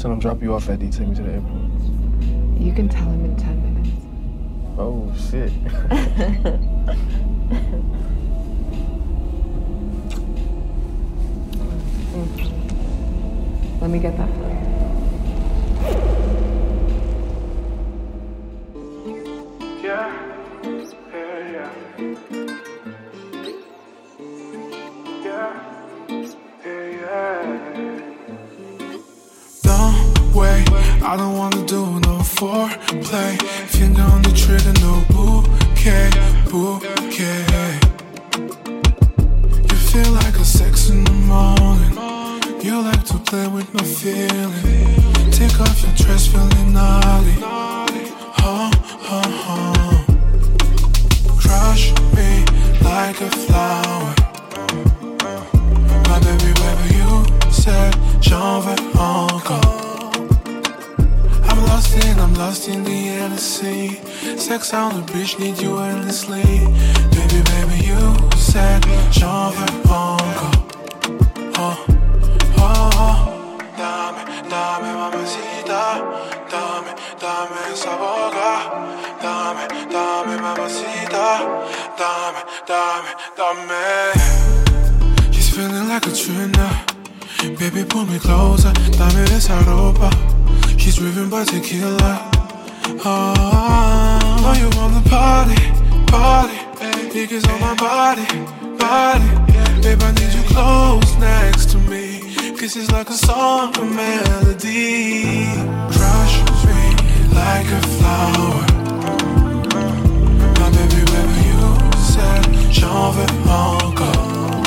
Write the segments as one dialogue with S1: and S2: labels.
S1: Tell him drop you off at D. Take me to the airport.
S2: You can tell him in 10 minutes.
S1: Oh, shit. Mm.
S2: Let me get that
S3: I don't wanna do no foreplay. Finger on the trigger, no bouquet, bouquet. You feel like a sex in the morning. You like to play with my feeling. Take off your dress, feeling naughty. Huh, huh, huh. Crush me like a Sex on the beach, need you endlessly. Baby, baby, you said j'en veux encore. Oh, oh, oh. Dame, dame, mamacita. Dame, dame esa boca. Dame, dame, mamacita. Dame, dame, dame. She's feeling like a tuna. Baby, pull me closer. Dame esa ropa. She's driven by tequila. Oh, oh, oh. You want the party, party. Eh? Niggas on my body, body. Babe, I need you close next to me. It's like a song, a melody. Crush me like a flower. My baby, baby, you said j'en veux encore.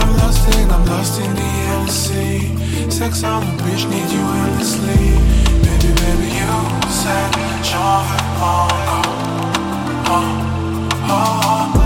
S3: I'm lost in, I'm lost in the Hennessy. Sex on the beach, need you endlessly. Said j'en veux encore. Oh, oh, oh.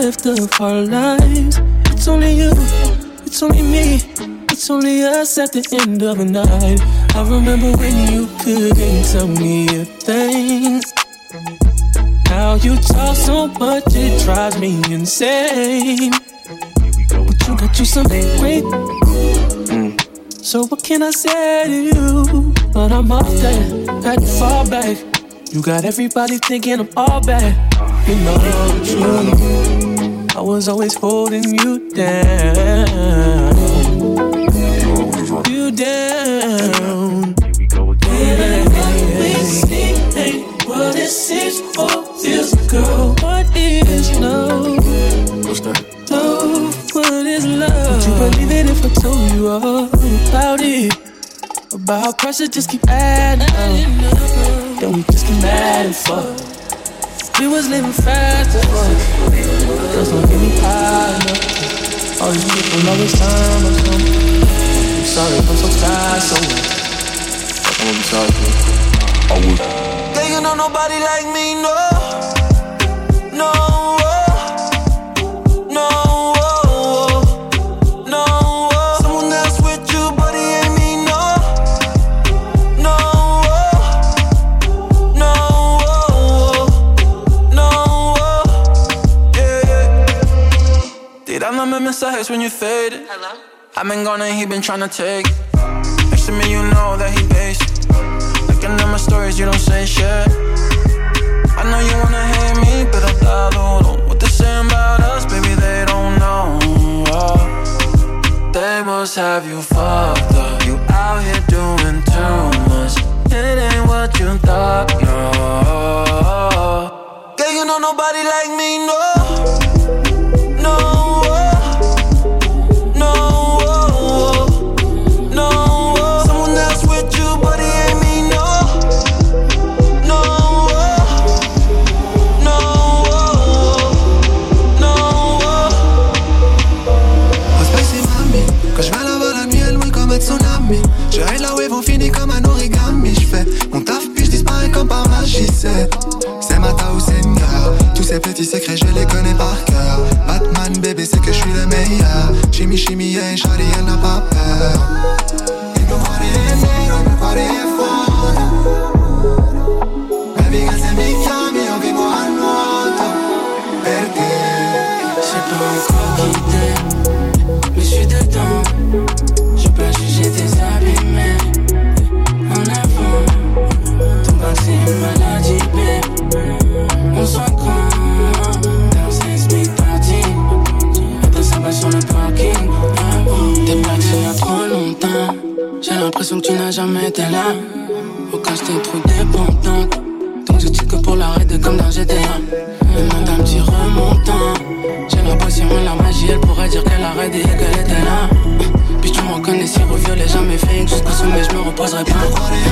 S4: Left of our lives? It's only you, it's only me, it's only us at the end of the night. I remember when you couldn't tell me a thing. Now you talk so much, it drives me insane. But you got you something great. So what can I say to you? But I'm off that, had to fall back. You got everybody thinking I'm all bad. You know the. I was always holding you down. You down. Baby, what it seems for this girl. What is love?
S1: What's that?
S4: Love, what is love? Would you believe it if I told you all about it? About pressure just keep adding up. Then we just get mad and fuck. We was living fast as fuck. Girls don't give me high enough. All these people all this time or something. I'm sorry if I'm so tired, so what?
S1: I'm gonna be sorry for you. I would.
S4: Girl, you know nobody like me, no. No.
S5: when you faded. Hello? I've been gone and he been trying to take. Next to me, you know that he based. Looking at my stories, you don't say shit. I know you wanna hate me, but pero te What they saying about us, baby, they don't know. Oh, they must have you fucked up. You out here doing too much. It ain't what you thought, no. Girl, you know nobody like me, no.
S6: ces petits secrets, je les connais par cœur. Batman, bébé, c'est que je suis le meilleur. Chimie, chimie, et yeah, Shari, elle n'a pas peur.
S7: my pound.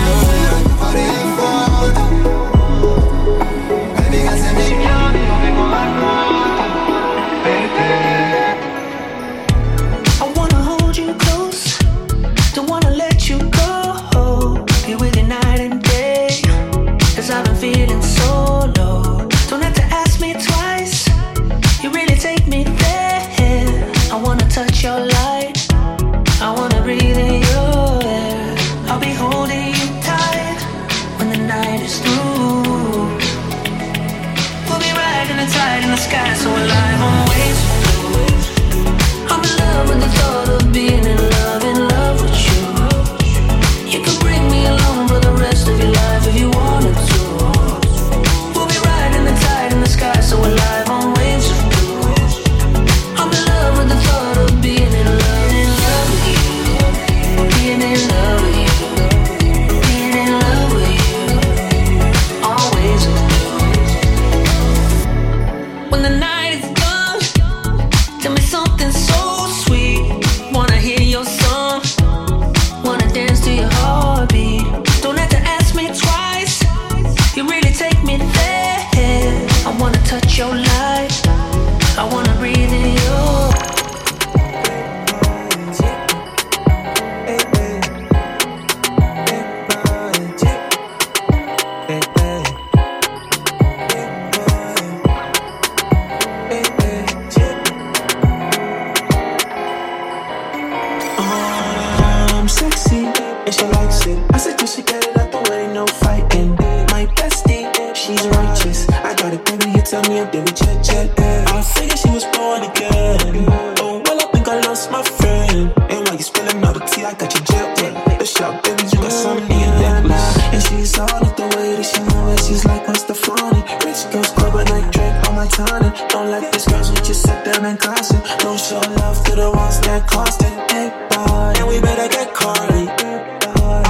S7: Don't let these girls with just sit there and gossip. Don't show love to the ones that cost it. Big boy, and we better get Carly.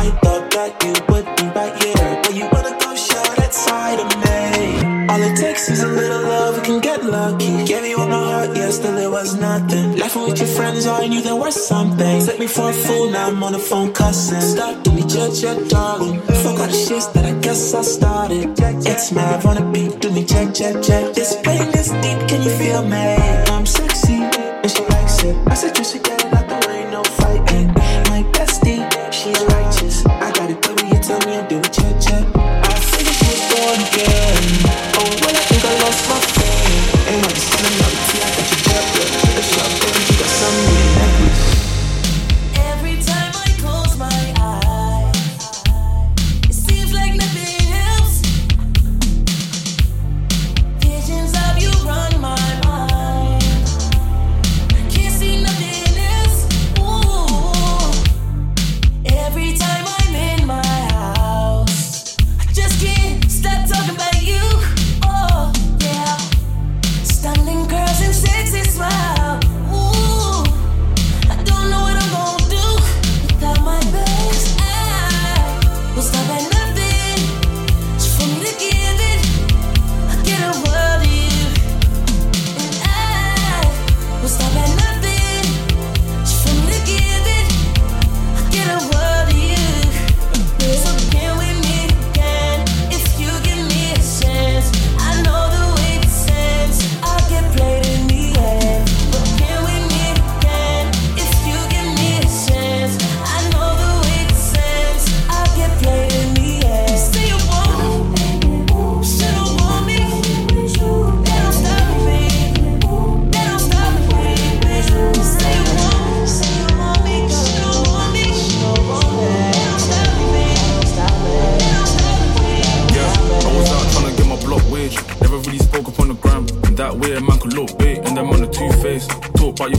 S7: I thought that you would be right here, but you wanna go show that side of me it takes is a little love, we can get lucky. Gave you all my heart, yeah, still it was nothing. Laughing with your friends, I knew there was something. Took me for a fool, now I'm on the phone cussing. Stop, do me judge your darling. Fuck all the shit that I guess I started. It's mad, wanna be. do me check, check, check. This pain is deep, can you feel me? I'm sexy, and she likes it. I said,
S8: Jessica.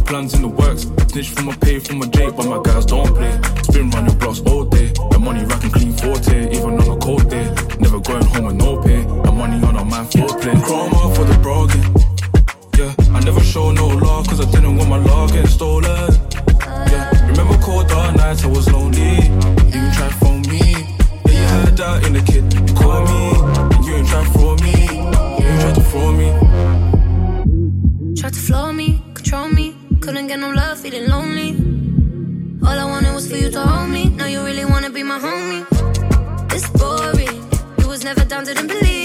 S8: plans in the works. Snitch from my pay, from my J, but my guys don't you
S9: hold me. Now you really wanna be my homie. It's boring. You was never down,
S8: didn't
S10: believe.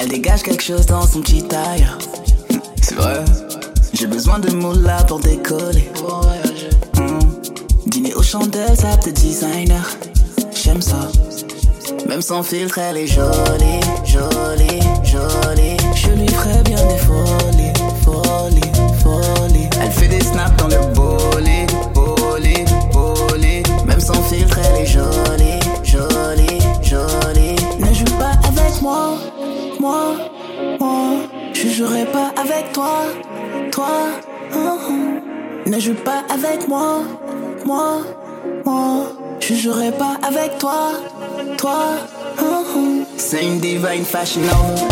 S11: Elle dégage quelque chose dans son petit tailleur. C'est vrai, j'ai besoin de mots là pour décoller. Hmm. Dîner aux chandelles, ça peut designer. J'aime ça. Même sans filtre, elle est jolie, jolie, jolie. Je lui ferai bien des folies, folies, folies. Elle fait des snaps dans le bolé, bolé, bolé. Même sans filtre, elle est jolie, jolie, jolie. Ne joue pas avec moi. Moi, moi. Je jouerai pas avec toi, toi. Hein, hein. Ne joue pas avec moi, moi. moi. je jouerai pas avec toi, toi. Hein, C'est une divine fashion over,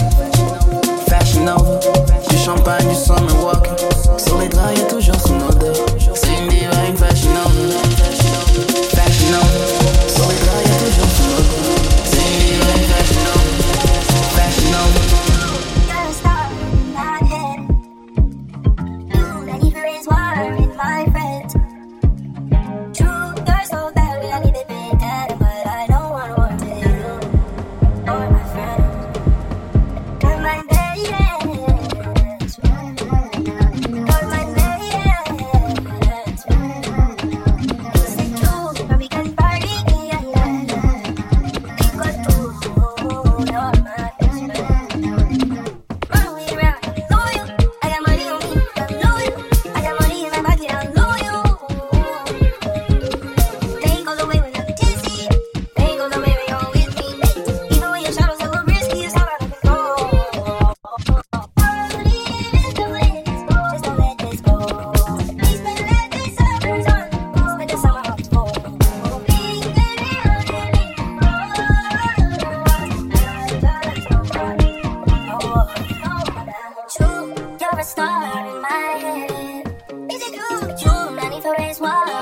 S11: fashion over. Du champagne, du summer walk. Sur les draps, y'a toujours son odeur. C'est une divine fashion over, fashion over.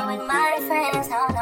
S12: with my friends,
S13: huh?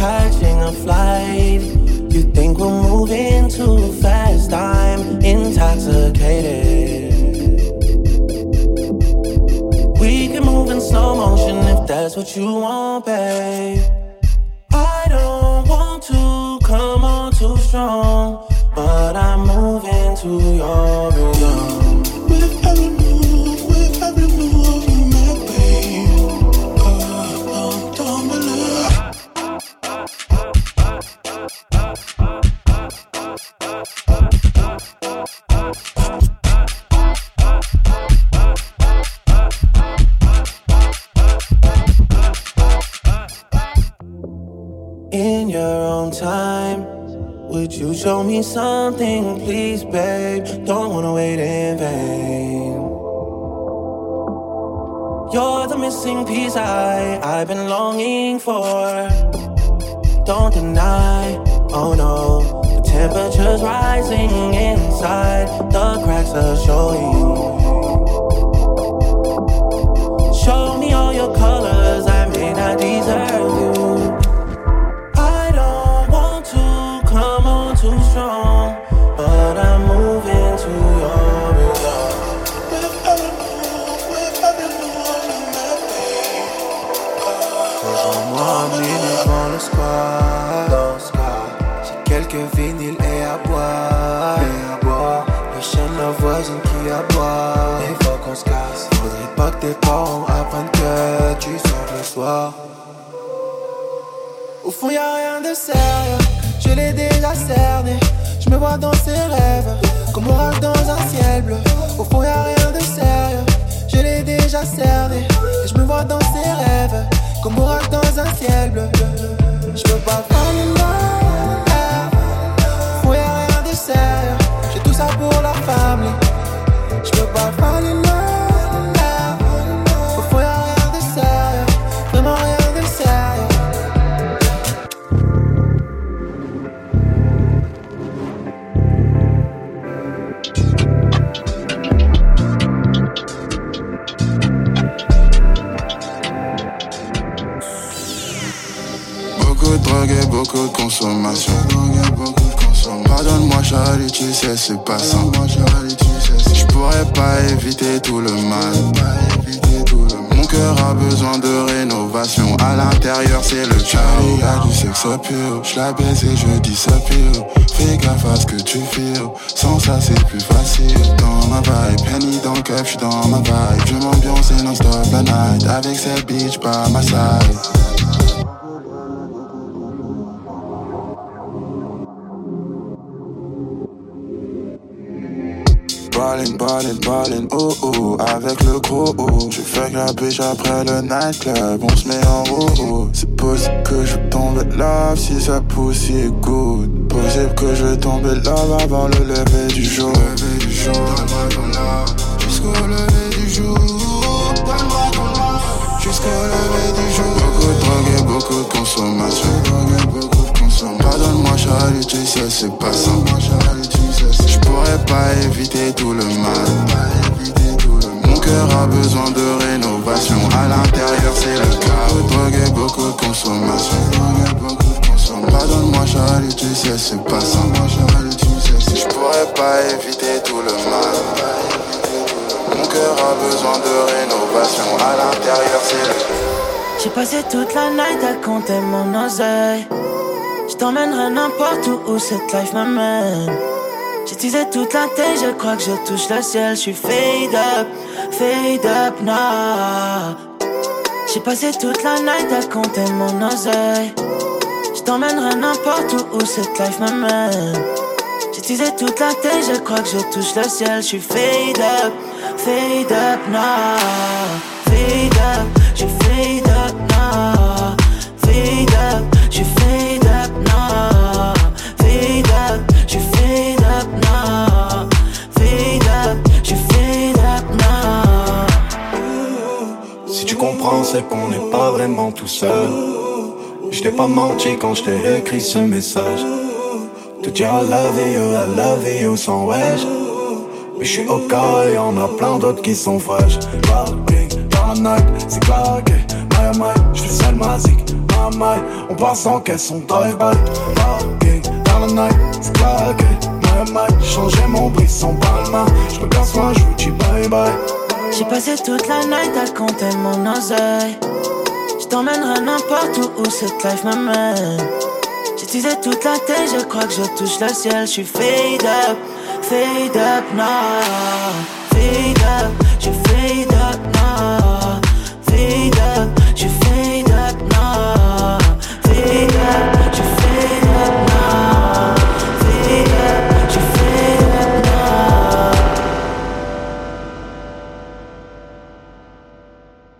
S13: Catching a flight, you think we're moving too fast? I'm intoxicated. We can move in slow motion if that's what you want, babe. I don't want to come on too strong, but I'm moving to your rhythm. In your own time. Would you show me something, please, babe? Don't wanna wait in vain. You're the missing piece I, I've been longing for. Don't deny, oh no. The temperature's rising inside, the cracks are showing. Show me all your colors, I may not deserve le. Dans le square. J'ai quelques vinyles et à boire. Et à boire. Le chien de la voisine qui aboie. Il faut qu'on se casse. Faudrait pas que tes parents apprennent que tu sors le soir. Au fond y'a rien de sérieux, je l'ai déjà cerné Je me vois dans ses rêves, comme orage dans un ciel bleu Au fond y'a rien de sérieux, je l'ai déjà cerné Et je me vois dans ses rêves, comme orage dans un ciel bleu. Je peux pas fall in love Au fond y'a rien de sérieux, j'ai tout ça pour la famille. Je peux pas
S14: tu sais c'est pas sans. Je pourrais pas éviter tout le mal. Mon cœur a besoin de rénovation. À l'intérieur c'est le chaos. Y a du sexe appeal. Je la baisse et je dis ça pire. Fais gaffe à ce que tu fais. Sans ça c'est plus facile. Dans ma vibe, Penny dans le cup, j'suis dans ma vibe. Je m'ambiance et non-stop la night. Avec cette bitch par ma side. Ballin', ballin', ballin', oh oh, avec le gros oh. Je fais la biche après le nightclub, on se met en haut oh. C'est possible que je tombe love si ça pousse si good. Possible que je tombe love avant le lever du jour. Lever du jour, jusqu'au lever du jour. Donne-moi ton love, jusqu'au lever du jour. Beaucoup de drogue et beaucoup de consommation. Beaucoup de consommation. Pardonne-moi Charlie, tu sais c'est pas ça. Je pourrais pas éviter tout le mal. Mon cœur a besoin de rénovation. À l'intérieur, c'est le chaos. Drogue et beaucoup de consommation. Pardonne-moi, Charlie, tu sais, c'est pas ça. Je pourrais pas éviter tout le mal. A besoin de rénovation. À l'intérieur,
S13: J'ai passé toute la night à compter mon oseille. Je t'emmènerai n'importe où où cette life m'amène. Teasé toute la tête, je crois que je touche le ciel. Je suis fade up, fade up now. J'ai passé toute la night à compter mon oseille. Je t'emmènerai n'importe où où cette life m'amène. Teasé toute la tête, je crois que je touche le ciel. Je suis fade up, fade up now. Fade up, je fade up now. Fade up, je fade up now. Fade up, je fade up now. Fade up, je fade up now.
S15: Si tu comprends, c'est qu'on n'est pas vraiment tout seul. Je t'ai pas menti quand je t'ai écrit ce message. Dire I love you, I love you sans wesh. Mais je suis au et y'en a plein d'autres qui sont fraîches. Parking dans la night, c'est claqué. My oh my, je suis seul. My my, on passe en caisse, on drive by. Parking dans la night, c'est claqué. My oh my, changer mon brisson par la main. Je me casse moi, je vous dis bye bye.
S13: J'ai passé toute la night à compter mon oseille. Je t'emmènerai n'importe où où cette life m'amène. J'utilisais toute la tête, je crois que je touche le ciel. Je suis fade up, fade up now. Fade up.